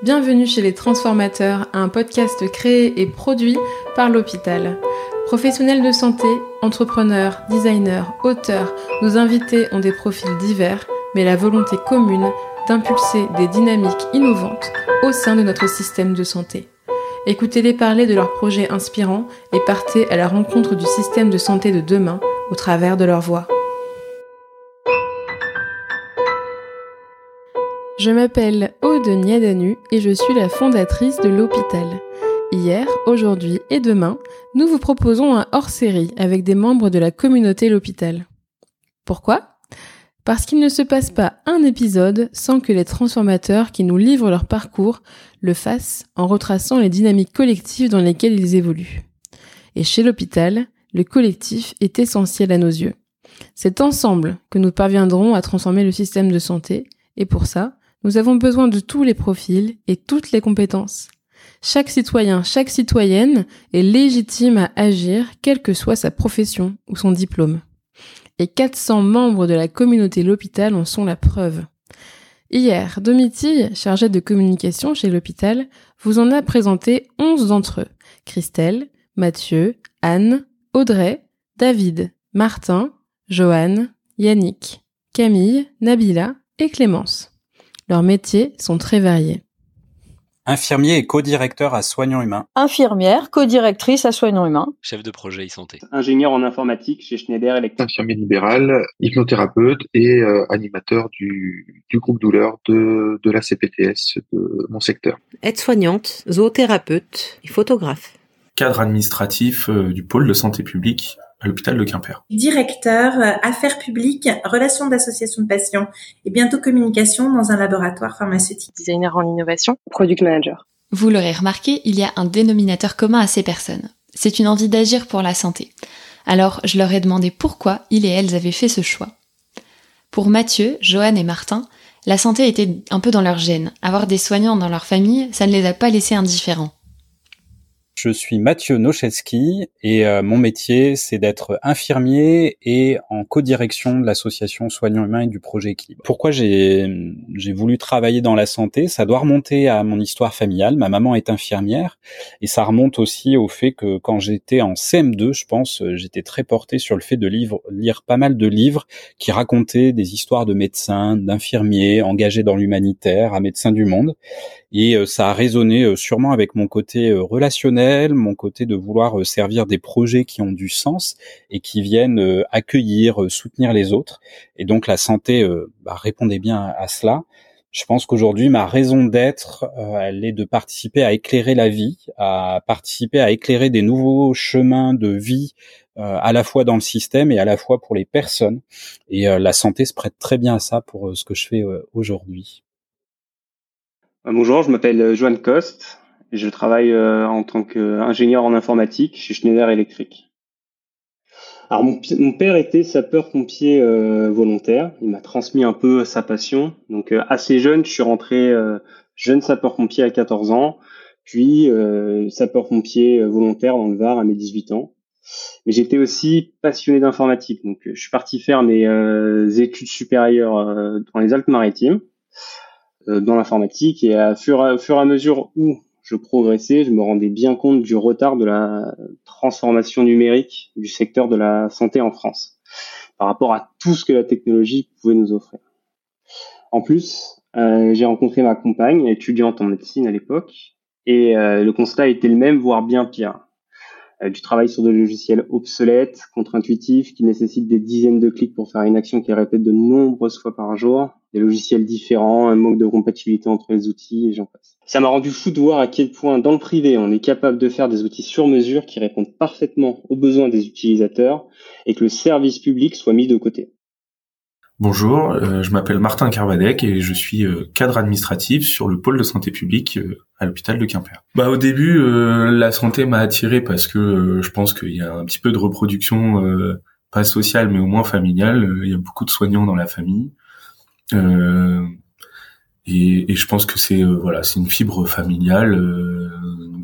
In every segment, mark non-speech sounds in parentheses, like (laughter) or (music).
Bienvenue chez les Transformateurs, un podcast créé et produit par l'hôpital. Professionnels de santé, entrepreneurs, designers, auteurs, nos invités ont des profils divers, mais la volonté commune d'impulser des dynamiques innovantes au sein de notre système de santé. Écoutez-les parler de leurs projets inspirants et partez à la rencontre du système de santé de demain au travers de leur voix. Je m'appelle Aude Niadanu et je suis la fondatrice de l'hôpital. Hier, aujourd'hui et demain, nous vous proposons un hors-série avec des membres de la communauté l'hôpital. Pourquoi? Parce qu'il ne se passe pas un épisode sans que les transformateurs qui nous livrent leur parcours le fassent en retraçant les dynamiques collectives dans lesquelles ils évoluent. Et chez l'hôpital, le collectif est essentiel à nos yeux. C'est ensemble que nous parviendrons à transformer le système de santé, et pour ça, nous avons besoin de tous les profils et toutes les compétences. Chaque citoyen, chaque citoyenne est légitime à agir, quelle que soit sa profession ou son diplôme. Et 400 membres de la communauté l'hôpital en sont la preuve. Hier, Domitille, chargée de communication chez l'hôpital, vous en a présenté 11 d'entre eux. Christelle, Mathieu, Anne, Audrey, David, Martin, Joanne, Yannick, Camille, Nabila et Clémence. Leurs métiers sont très variés. Infirmier et co-directeur à Soignants Humains. Infirmière, co-directrice à Soignants Humains. Chef de projet e-santé. Ingénieur en informatique chez Schneider Electric. Infirmier libéral, hypnothérapeute et euh, animateur du, du, groupe douleur de, de la CPTS de mon secteur. Aide-soignante, zoothérapeute et photographe. Cadre administratif euh, du pôle de santé publique à l'hôpital de Quimper. Directeur euh, affaires publiques, relations d'associations de patients et bientôt communication dans un laboratoire pharmaceutique. Designer en innovation, product manager. Vous l'aurez remarqué, il y a un dénominateur commun à ces personnes. C'est une envie d'agir pour la santé. Alors, je leur ai demandé pourquoi ils et elles avaient fait ce choix. Pour Mathieu, Joanne et Martin, la santé était un peu dans leur gène. Avoir des soignants dans leur famille, ça ne les a pas laissés indifférents. Je suis Mathieu Nocheski et euh, mon métier, c'est d'être infirmier et en co-direction de l'association Soignants Humains et du projet Équilibre. Pourquoi j'ai voulu travailler dans la santé? Ça doit remonter à mon histoire familiale. Ma maman est infirmière et ça remonte aussi au fait que quand j'étais en CM2, je pense, j'étais très porté sur le fait de lire pas mal de livres qui racontaient des histoires de médecins, d'infirmiers engagés dans l'humanitaire, à Médecins du Monde et euh, ça a résonné euh, sûrement avec mon côté relationnel, mon côté de vouloir servir des projets qui ont du sens et qui viennent accueillir, soutenir les autres. Et donc la santé bah, répondait bien à cela. Je pense qu'aujourd'hui, ma raison d'être, elle est de participer à éclairer la vie, à participer à éclairer des nouveaux chemins de vie, à la fois dans le système et à la fois pour les personnes. Et la santé se prête très bien à ça pour ce que je fais aujourd'hui. Bonjour, je m'appelle Joanne Coste. Je travaille euh, en tant qu'ingénieur en informatique chez Schneider Electric. Alors mon, père était sapeur-pompier euh, volontaire. Il m'a transmis un peu sa passion. Donc euh, assez jeune, je suis rentré euh, jeune sapeur-pompier à 14 ans, puis euh, sapeur-pompier volontaire dans le Var à mes 18 ans. Mais j'étais aussi passionné d'informatique. Donc je suis parti faire mes études supérieures dans les Alpes-Maritimes dans l'informatique et à fur, fur et à mesure où je progressais, je me rendais bien compte du retard de la transformation numérique du secteur de la santé en France par rapport à tout ce que la technologie pouvait nous offrir. En plus, euh, j'ai rencontré ma compagne, étudiante en médecine à l'époque, et euh, le constat était le même, voire bien pire. Euh, du travail sur des logiciels obsolètes, contre-intuitifs, qui nécessitent des dizaines de clics pour faire une action qui répète de nombreuses fois par jour, des logiciels différents, un manque de compatibilité entre les outils et j'en passe. Ça m'a rendu fou de voir à quel point dans le privé on est capable de faire des outils sur mesure qui répondent parfaitement aux besoins des utilisateurs et que le service public soit mis de côté. Bonjour, euh, je m'appelle Martin Carvadec et je suis euh, cadre administratif sur le pôle de santé publique euh, à l'hôpital de Quimper. Bah au début, la santé m'a attiré parce que je pense qu'il y a un petit peu de reproduction, pas sociale mais au moins familiale. Il y a beaucoup de soignants dans la famille. Et, je pense que c'est voilà, c'est une fibre familiale.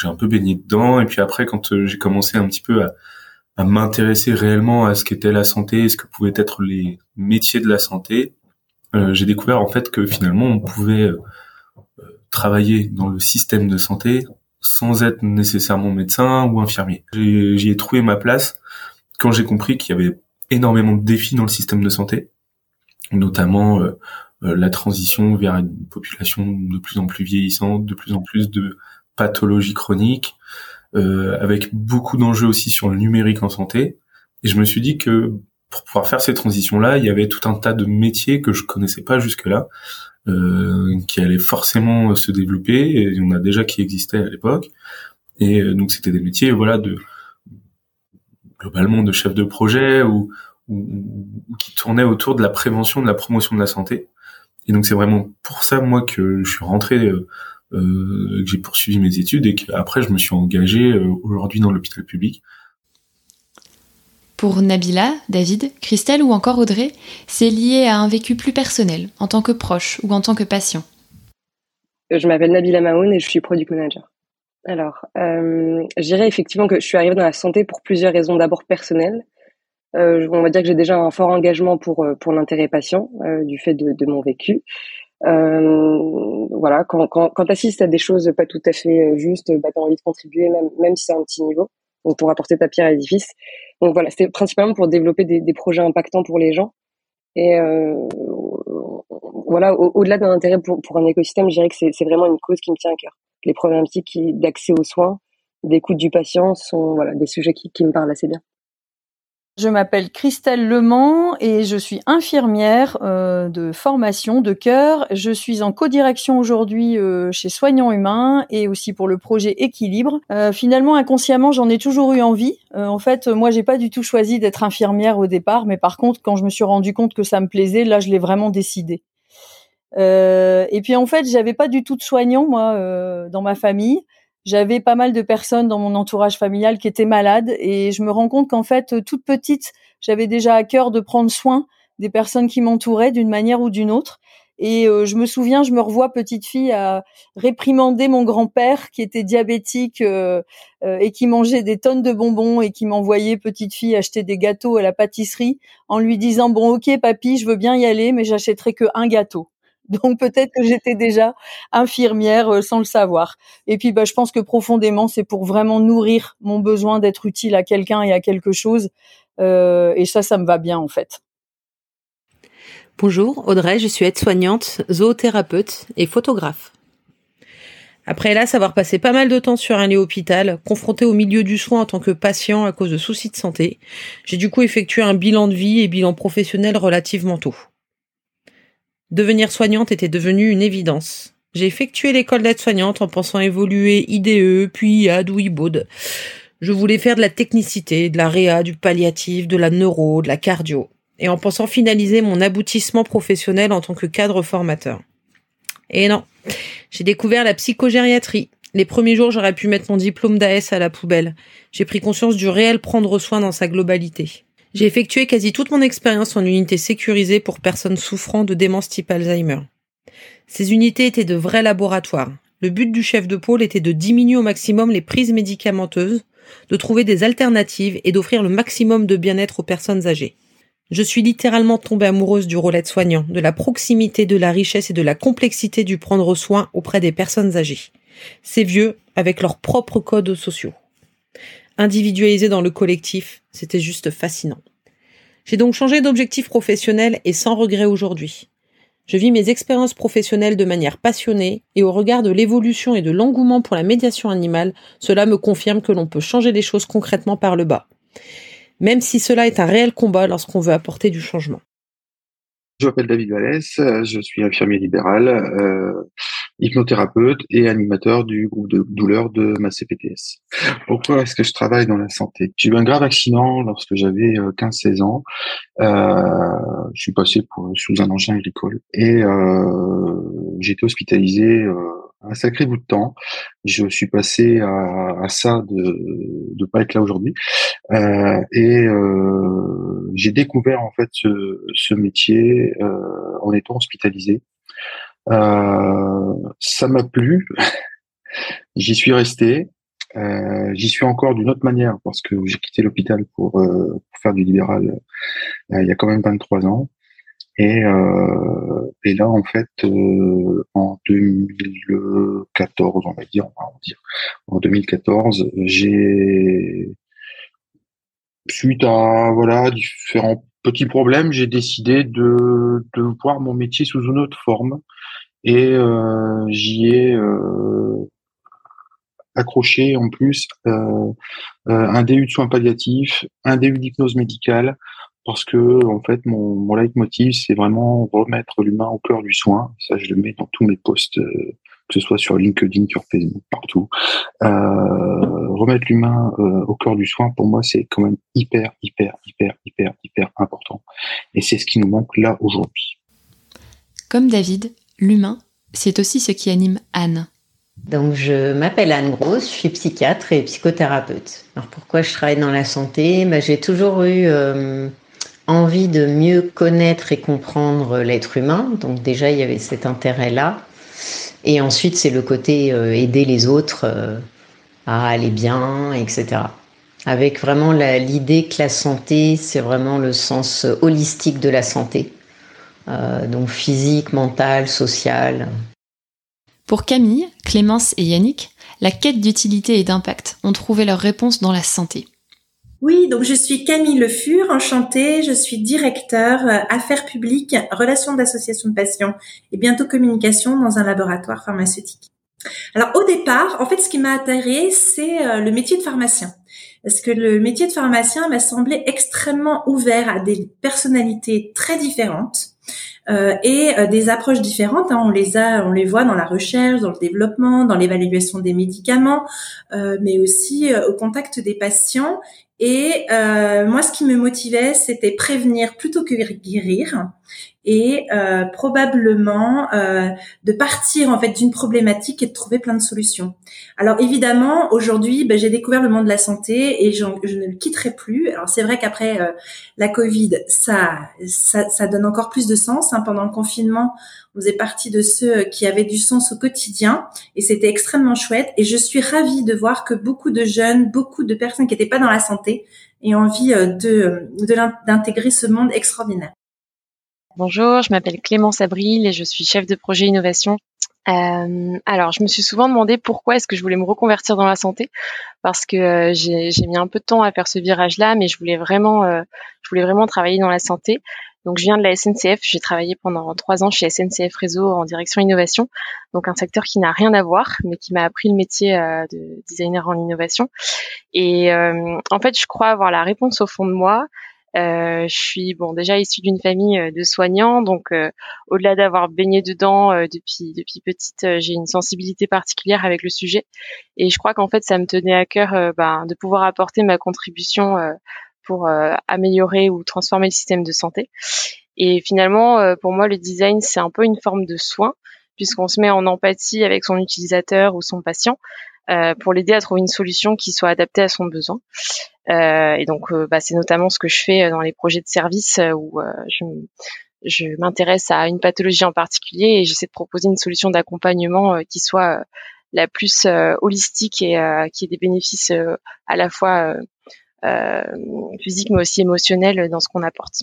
j'ai un peu baigné dedans. Et puis après, quand j'ai commencé un petit peu à, à m'intéresser réellement à ce qu'était la santé, ce que pouvaient être les métiers de la santé, euh, j'ai découvert en fait que finalement on pouvait euh, travailler dans le système de santé sans être nécessairement médecin ou infirmier. J'y ai trouvé ma place quand j'ai compris qu'il y avait énormément de défis dans le système de santé, notamment euh, euh, la transition vers une population de plus en plus vieillissante, de plus en plus de pathologies chroniques, avec beaucoup d'enjeux aussi sur le numérique en santé. Et je me suis dit que pour pouvoir faire ces transitions-là, il y avait tout un tas de métiers que je connaissais pas jusque-là, euh, qui allaient forcément se développer. Et il y en a déjà qui existaient à l'époque. Et euh, donc c'était des métiers, voilà, de globalement de chef de projet ou, ou, ou, qui tournaient autour de la prévention, de la promotion de la santé. Et donc c'est vraiment pour ça moi que je suis rentré, euh, euh que j'ai poursuivi mes études et qu'après je me suis engagé euh, aujourd'hui dans l'hôpital public. Pour Nabila, David, Christelle ou encore Audrey, c'est lié à un vécu plus personnel, en tant que proche ou en tant que patient. Je m'appelle Nabila Mahoun et je suis product manager. Alors, euh, je dirais effectivement que je suis arrivée dans la santé pour plusieurs raisons. D'abord personnelles. Euh, on va dire que j'ai déjà un fort engagement pour euh, pour l'intérêt patient euh, du fait de, de mon vécu. Euh, voilà, quand quand quand t'assistes à des choses pas tout à fait justes, bah t'as envie de contribuer même même si c'est un petit niveau, donc pour apporter ta pierre à l'édifice. Donc voilà, c'était principalement pour développer des, des, projets impactants pour les gens. Et euh, voilà, au-delà d'un intérêt pour, pour, un écosystème, je dirais que c'est vraiment une cause qui me tient à cœur. Les problématiques d'accès aux soins, d'écoute du patient sont voilà des sujets qui, qui me parlent assez bien. Je m'appelle Christelle Lemans et je suis infirmière euh, de formation de cœur. Je suis en codirection aujourd'hui euh, chez Soignants Humains et aussi pour le projet Équilibre. Euh, finalement, inconsciemment, j'en ai toujours eu envie. En fait, moi, j'ai pas du tout choisi d'être infirmière au départ, mais par contre, quand je me suis rendu compte que ça me plaisait, là, je l'ai vraiment décidé. Et puis en fait, j'avais pas du tout de soignants moi dans ma famille j'avais pas mal de personnes dans mon entourage familial qui étaient malades et je me rends compte qu'en fait, toute petite, j'avais déjà à cœur de prendre soin des personnes qui m'entouraient d'une manière ou d'une autre. Et euh, je me souviens, je me revois petite fille à réprimander mon grand-père qui était diabétique euh, euh, et qui mangeait des tonnes de bonbons et qui m'envoyait petite fille acheter des gâteaux à la pâtisserie en lui disant bon ok papy je veux bien y aller mais j'achèterai que un gâteau. (laughs) Donc peut-être que j'étais déjà infirmière euh, sans le savoir. Et puis bah, je pense que profondément, c'est pour vraiment nourrir mon besoin d'être utile à quelqu'un et à quelque chose. Euh, et ça, ça me va bien en fait. Bonjour, Audrey, je suis aide-soignante, zoothérapeute et photographe. Après là, savoir passer pas mal de temps sur un lit hôpital, confronté au milieu du soin en tant que patient à cause de soucis de santé, j'ai du coup effectué un bilan de vie et bilan professionnel relativement tôt. Devenir soignante était devenu une évidence. J'ai effectué l'école d'aide-soignante en pensant évoluer IDE, puis IAD ou. Je voulais faire de la technicité, de la réa, du palliatif, de la neuro, de la cardio, et en pensant finaliser mon aboutissement professionnel en tant que cadre formateur. Et non, j'ai découvert la psychogériatrie. Les premiers jours, j'aurais pu mettre mon diplôme d'AS à la poubelle. J'ai pris conscience du réel prendre soin dans sa globalité. J'ai effectué quasi toute mon expérience en unité sécurisée pour personnes souffrant de démence type Alzheimer. Ces unités étaient de vrais laboratoires. Le but du chef de pôle était de diminuer au maximum les prises médicamenteuses, de trouver des alternatives et d'offrir le maximum de bien-être aux personnes âgées. Je suis littéralement tombée amoureuse du rôle soignant, de la proximité, de la richesse et de la complexité du prendre soin auprès des personnes âgées. Ces vieux avec leurs propres codes sociaux individualisé dans le collectif, c'était juste fascinant. J'ai donc changé d'objectif professionnel et sans regret aujourd'hui. Je vis mes expériences professionnelles de manière passionnée et au regard de l'évolution et de l'engouement pour la médiation animale, cela me confirme que l'on peut changer les choses concrètement par le bas. Même si cela est un réel combat lorsqu'on veut apporter du changement. Je m'appelle David Vallès, je suis infirmier libéral, euh, hypnothérapeute et animateur du groupe de douleur de ma CPTS. Pourquoi est-ce que je travaille dans la santé? J'ai eu un grave accident lorsque j'avais 15-16 euh, ans. Euh, je suis passé pour, sous un engin agricole et euh, j'ai été hospitalisé euh, un sacré bout de temps. Je suis passé à, à ça de ne pas être là aujourd'hui. Euh, et euh, j'ai découvert en fait ce, ce métier euh, en étant hospitalisé. Euh, ça m'a plu. (laughs) J'y suis resté. Euh, J'y suis encore d'une autre manière parce que j'ai quitté l'hôpital pour, pour, faire du libéral il y a quand même 23 ans. Et, euh, et là, en fait, euh, en 2014, on va dire, on va dire, en 2014, j'ai, suite à voilà différents petits problèmes, j'ai décidé de, de voir mon métier sous une autre forme et euh, j'y ai euh, accroché en plus euh, un DU de soins palliatifs, un DU d'hypnose médicale, parce que en fait mon, mon leitmotiv c'est vraiment remettre l'humain au cœur du soin. Ça je le mets dans tous mes posts, que ce soit sur LinkedIn, sur Facebook, partout. remettre l'humain au cœur du soin, pour moi c'est quand même hyper, hyper, hyper, hyper, hyper important. Et c'est ce qui nous manque là aujourd'hui. Comme David, l'humain, c'est aussi ce qui anime Anne. Donc je m'appelle Anne Grosse, je suis psychiatre et psychothérapeute. Alors pourquoi je travaille dans la santé? Ben, J'ai toujours eu euh, envie de mieux connaître et comprendre l'être humain. Donc déjà il y avait cet intérêt-là. Et ensuite c'est le côté euh, aider les autres euh, à aller bien, etc. Avec vraiment l'idée que la santé, c'est vraiment le sens holistique de la santé. Euh, donc physique, mentale, sociale. Pour Camille, Clémence et Yannick, la quête d'utilité et d'impact ont trouvé leur réponse dans la santé. Oui, donc je suis Camille Le Fur, enchantée. Je suis directeur euh, affaires publiques, relations d'association de patients et bientôt communication dans un laboratoire pharmaceutique. Alors au départ, en fait, ce qui m'a attiré, c'est euh, le métier de pharmacien. Parce que le métier de pharmacien m'a semblé extrêmement ouvert à des personnalités très différentes euh, et euh, des approches différentes. Hein. On les a, on les voit dans la recherche, dans le développement, dans l'évaluation des médicaments, euh, mais aussi au contact des patients. Et moi, ce qui me motivait, c'était prévenir plutôt que guérir et euh, probablement euh, de partir en fait d'une problématique et de trouver plein de solutions. Alors évidemment, aujourd'hui, ben, j'ai découvert le monde de la santé et je ne le quitterai plus. Alors c'est vrai qu'après euh, la Covid, ça, ça, ça donne encore plus de sens. Hein. Pendant le confinement, on faisait partie de ceux qui avaient du sens au quotidien et c'était extrêmement chouette. Et je suis ravie de voir que beaucoup de jeunes, beaucoup de personnes qui n'étaient pas dans la santé aient envie de d'intégrer ce monde extraordinaire. Bonjour, je m'appelle Clémence Abril et je suis chef de projet innovation. Euh, alors, je me suis souvent demandé pourquoi est-ce que je voulais me reconvertir dans la santé, parce que euh, j'ai mis un peu de temps à faire ce virage-là, mais je voulais vraiment, euh, je voulais vraiment travailler dans la santé. Donc, je viens de la SNCF. J'ai travaillé pendant trois ans chez SNCF Réseau en direction innovation, donc un secteur qui n'a rien à voir, mais qui m'a appris le métier de designer en innovation. Et en fait, je crois avoir la réponse au fond de moi. Euh, je suis bon déjà issue d'une famille euh, de soignants, donc euh, au-delà d'avoir baigné dedans depuis depuis petite, j'ai une sensibilité particulière avec le sujet. Et je crois qu'en fait, ça me tenait à cœur ben, de pouvoir apporter ma contribution pour améliorer ou transformer le système de santé. Et finalement, pour moi, le design, c'est un peu une forme de soin puisqu'on se met en empathie avec son utilisateur ou son patient. Euh, pour l'aider à trouver une solution qui soit adaptée à son besoin. Euh, et donc, euh, bah, c'est notamment ce que je fais dans les projets de service où je, je m'intéresse à une pathologie en particulier et j'essaie de proposer une solution d'accompagnement qui soit la plus holistique et qui ait des bénéfices à la fois euh, physique mais aussi émotionnel dans ce qu'on apporte.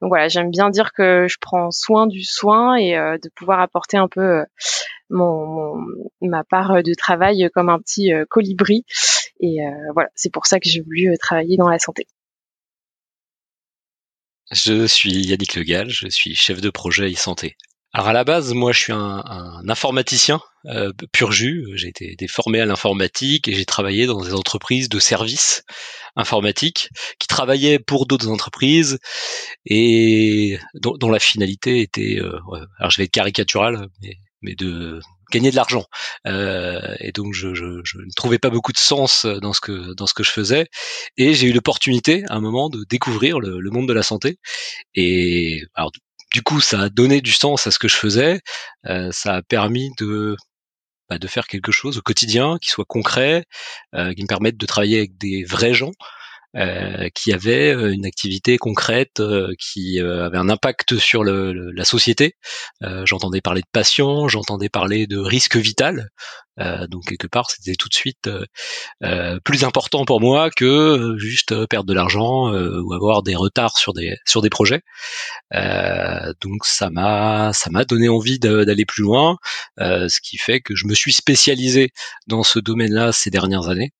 Donc voilà, j'aime bien dire que je prends soin du soin et de pouvoir apporter un peu mon, ma part de travail comme un petit euh, colibri. Et euh, voilà, c'est pour ça que j'ai voulu euh, travailler dans la santé. Je suis Yannick Legal, je suis chef de projet e-santé. Alors à la base, moi je suis un, un informaticien pur jus. J'ai été, été, formé à l'informatique et j'ai travaillé dans des entreprises de services informatiques qui travaillaient pour d'autres entreprises et dont, dont, la finalité était, alors je vais être caricatural, mais mais de gagner de l'argent. Euh, et donc je, je, je, ne trouvais pas beaucoup de sens dans ce que dans ce que je faisais. Et j'ai eu l'opportunité à un moment de découvrir le, le, monde de la santé. Et alors du coup, ça a donné du sens à ce que je faisais. Euh, ça a permis de bah, de faire quelque chose au quotidien qui soit concret, euh, qui me permette de travailler avec des vrais gens. Euh, qui avait euh, une activité concrète, euh, qui avait un impact sur le, la société. j'entendais parler de passion, j'entendais parler de risque vital. donc quelque part, c'était tout de suite plus important pour moi que juste perdre de l'argent ou avoir des retards sur des sur des projets. donc ça m'a ça m'a donné envie d'aller plus loin, ce qui fait que je me suis spécialisé dans ce domaine-là ces dernières années.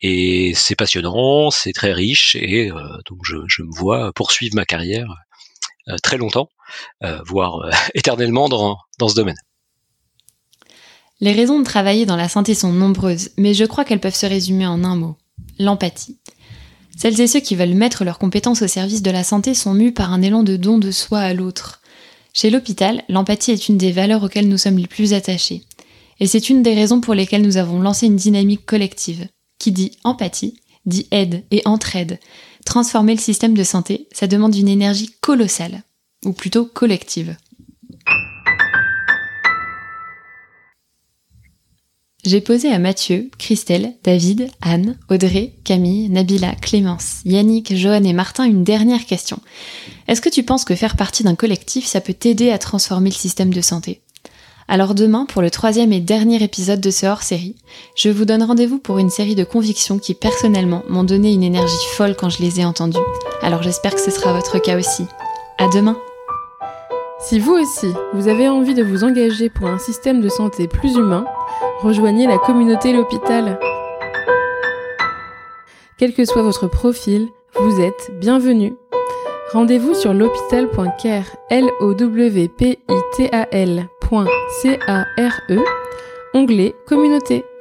Et c'est passionnant, c'est très riche, et euh, donc je, me vois poursuivre ma carrière euh, très longtemps, euh, voire (laughs) éternellement dans, dans ce domaine. Les raisons de travailler dans la santé sont nombreuses, mais je crois qu'elles peuvent se résumer en un mot, l'empathie. Celles et ceux qui veulent mettre leurs compétences au service de la santé sont mus par un élan de don de soi à l'autre. Chez l'hôpital, l'empathie est une des valeurs auxquelles nous sommes les plus attachés. Et c'est une des raisons pour lesquelles nous avons lancé une dynamique collective. Qui dit empathie, dit aide et entraide. Transformer le système de santé, ça demande une énergie colossale, ou plutôt collective. J'ai posé à Mathieu, Christelle, David, Anne, Audrey, Camille, Nabila, Clémence, Yannick, Johan et Martin une dernière question. Est-ce que tu penses que faire partie d'un collectif, ça peut t'aider à transformer le système de santé? Alors demain, pour le troisième et dernier épisode de ce hors-série, je vous donne rendez-vous pour une série de convictions qui personnellement m'ont donné une énergie folle quand je les ai entendues. Alors j'espère que ce sera votre cas aussi. À demain Si vous aussi, vous avez envie de vous engager pour un système de santé plus humain, rejoignez la communauté L'Hôpital. Quel que soit votre profil, vous êtes bienvenue. Rendez-vous sur l'hôpital.care, l o w p i t a -L .care, onglet communauté.